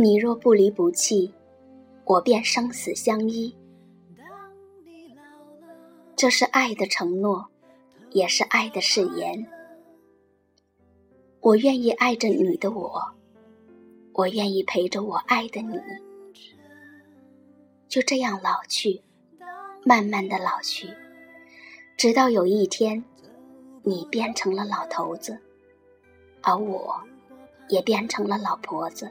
你若不离不弃，我便生死相依。这是爱的承诺，也是爱的誓言。我愿意爱着你的我，我愿意陪着我爱的你，就这样老去，慢慢的老去，直到有一天，你变成了老头子，而我，也变成了老婆子。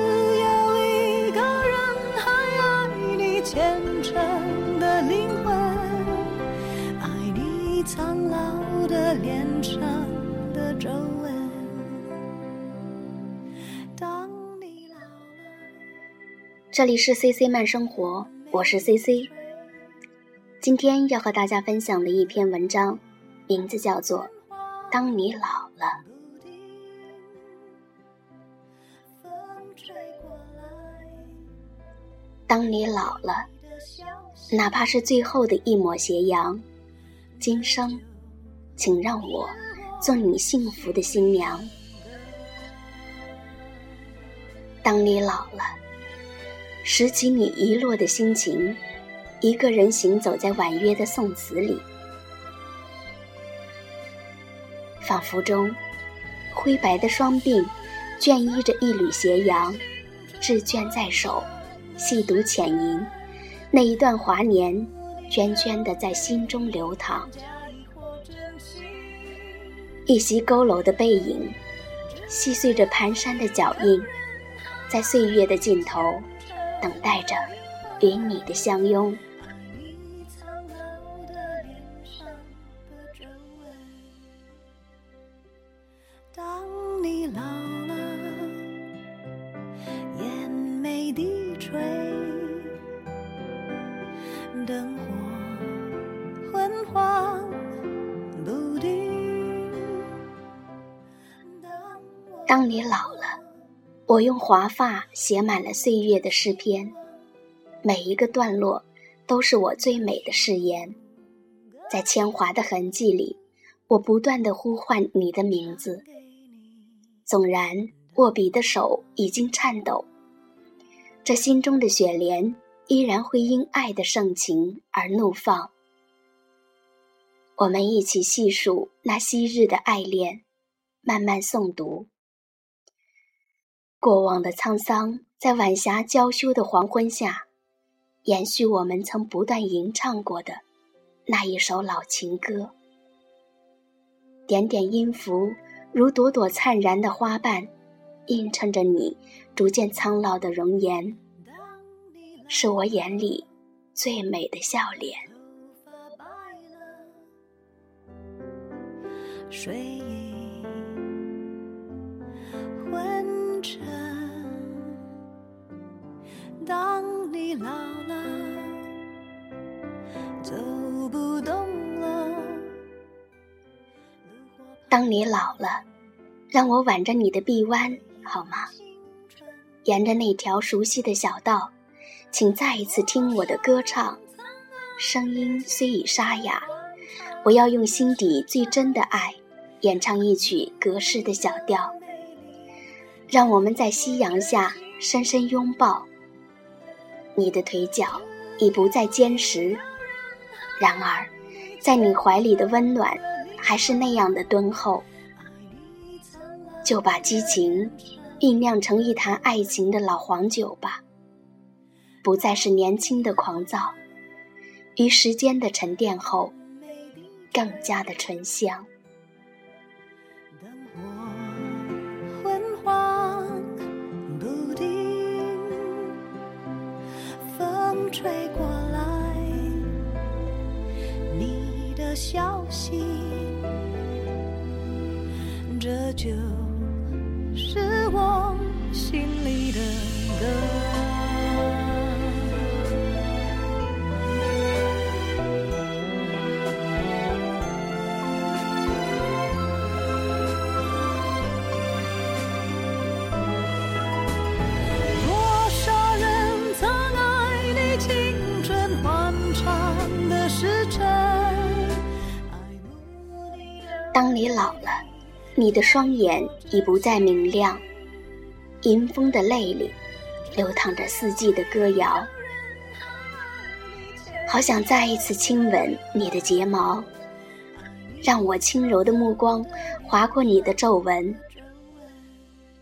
这里是 C C 慢生活，我是 C C。今天要和大家分享的一篇文章，名字叫做《当你老了》。当你老了，哪怕是最后的一抹斜阳，今生，请让我做你幸福的新娘。当你老了。拾起你遗落的心情，一个人行走在婉约的宋词里，仿佛中，灰白的双鬓，倦依着一缕斜阳，纸卷在手，细读浅吟，那一段华年，涓涓的在心中流淌。一袭佝偻的背影，细碎着蹒跚的脚印，在岁月的尽头。等待着与你的相拥。当你老了，眼眉低垂，灯火昏黄不定。当你老了。我用华发写满了岁月的诗篇，每一个段落都是我最美的誓言。在铅华的痕迹里，我不断的呼唤你的名字。纵然握笔的手已经颤抖，这心中的雪莲依然会因爱的盛情而怒放。我们一起细数那昔日的爱恋，慢慢诵读。过往的沧桑，在晚霞娇羞的黄昏下，延续我们曾不断吟唱过的那一首老情歌。点点音符，如朵朵灿然的花瓣，映衬着你逐渐苍老的容颜，是我眼里最美的笑脸。睡。老了，走不动了。当你老了，让我挽着你的臂弯好吗？沿着那条熟悉的小道，请再一次听我的歌唱。声音虽已沙哑，我要用心底最真的爱，演唱一曲隔世的小调。让我们在夕阳下深深拥抱。你的腿脚已不再坚实，然而，在你怀里的温暖还是那样的敦厚。就把激情酝酿成一坛爱情的老黄酒吧，不再是年轻的狂躁，于时间的沉淀后，更加的醇香。心，这就当你老了，你的双眼已不再明亮，迎风的泪里流淌着四季的歌谣。好想再一次亲吻你的睫毛，让我轻柔的目光划过你的皱纹。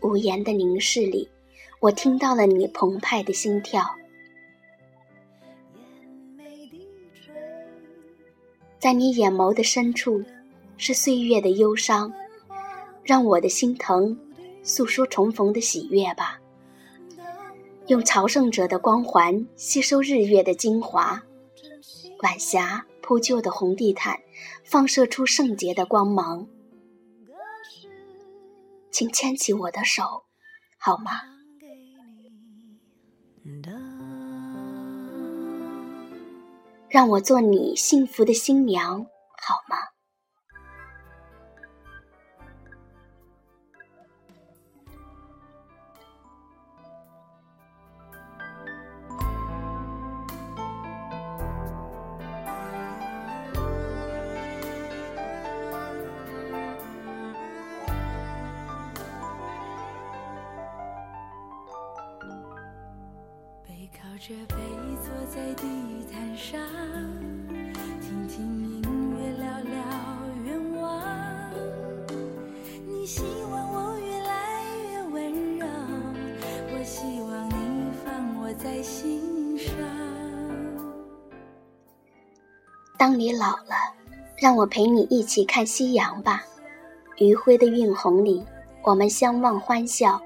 无言的凝视里，我听到了你澎湃的心跳。在你眼眸的深处，是岁月的忧伤，让我的心疼诉说重逢的喜悦吧。用朝圣者的光环吸收日月的精华，晚霞铺就的红地毯，放射出圣洁的光芒。请牵起我的手，好吗？让我做你幸福的新娘，好吗？着背坐在地毯上，听听音乐，聊聊愿望。你希望我越来越温柔，我希望你放我在心上。当你老了，让我陪你一起看夕阳吧。余晖的晕红里，我们相望欢笑。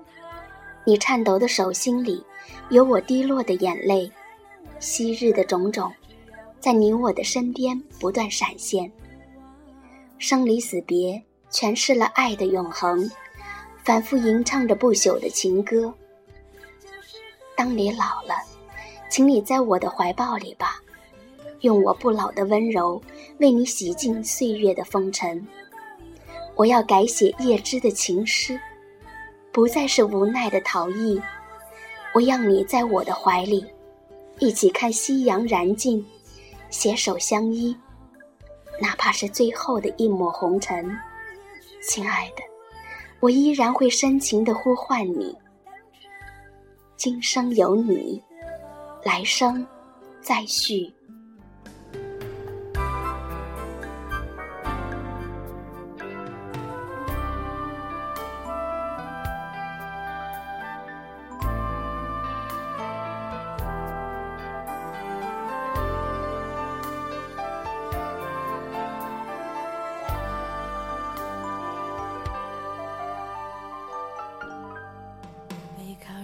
你颤抖的手心里。有我滴落的眼泪，昔日的种种，在你我的身边不断闪现。生离死别，诠释了爱的永恒，反复吟唱着不朽的情歌。当你老了，请你在我的怀抱里吧，用我不老的温柔，为你洗净岁月的风尘。我要改写叶芝的情诗，不再是无奈的逃逸。我要你在我的怀里，一起看夕阳燃尽，携手相依，哪怕是最后的一抹红尘。亲爱的，我依然会深情的呼唤你。今生有你，来生再续。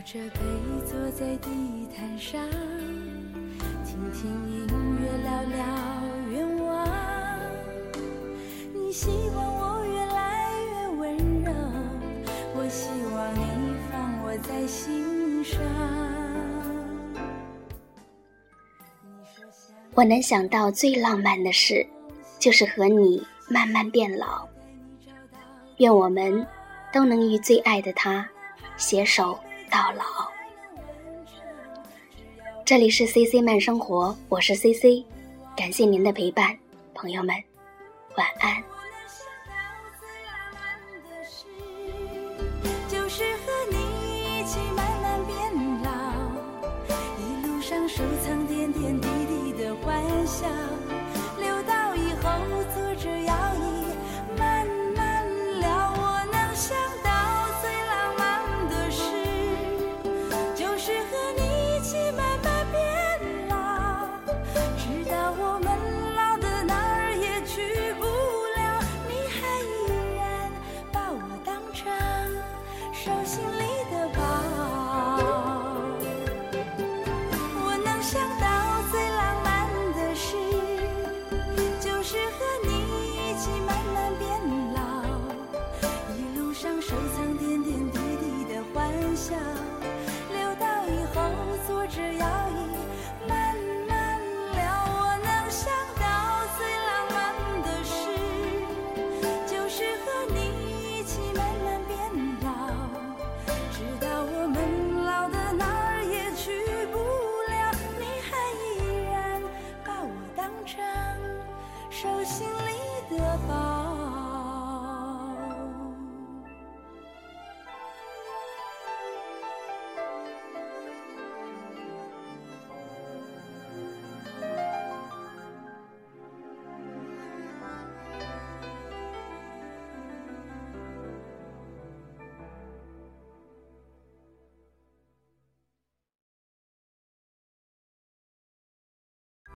着背坐在地毯上，听听音乐，聊聊愿望。你希望我越来越温柔，我希望你放我在心上。我能想到最浪漫的事，就是和你慢慢变老。愿我们都能与最爱的他携手。到老。这里是 C C 慢生活，我是 C C，感谢您的陪伴，朋友们，晚安。就是和你一起慢慢变老，一路上收藏点点滴滴的欢笑，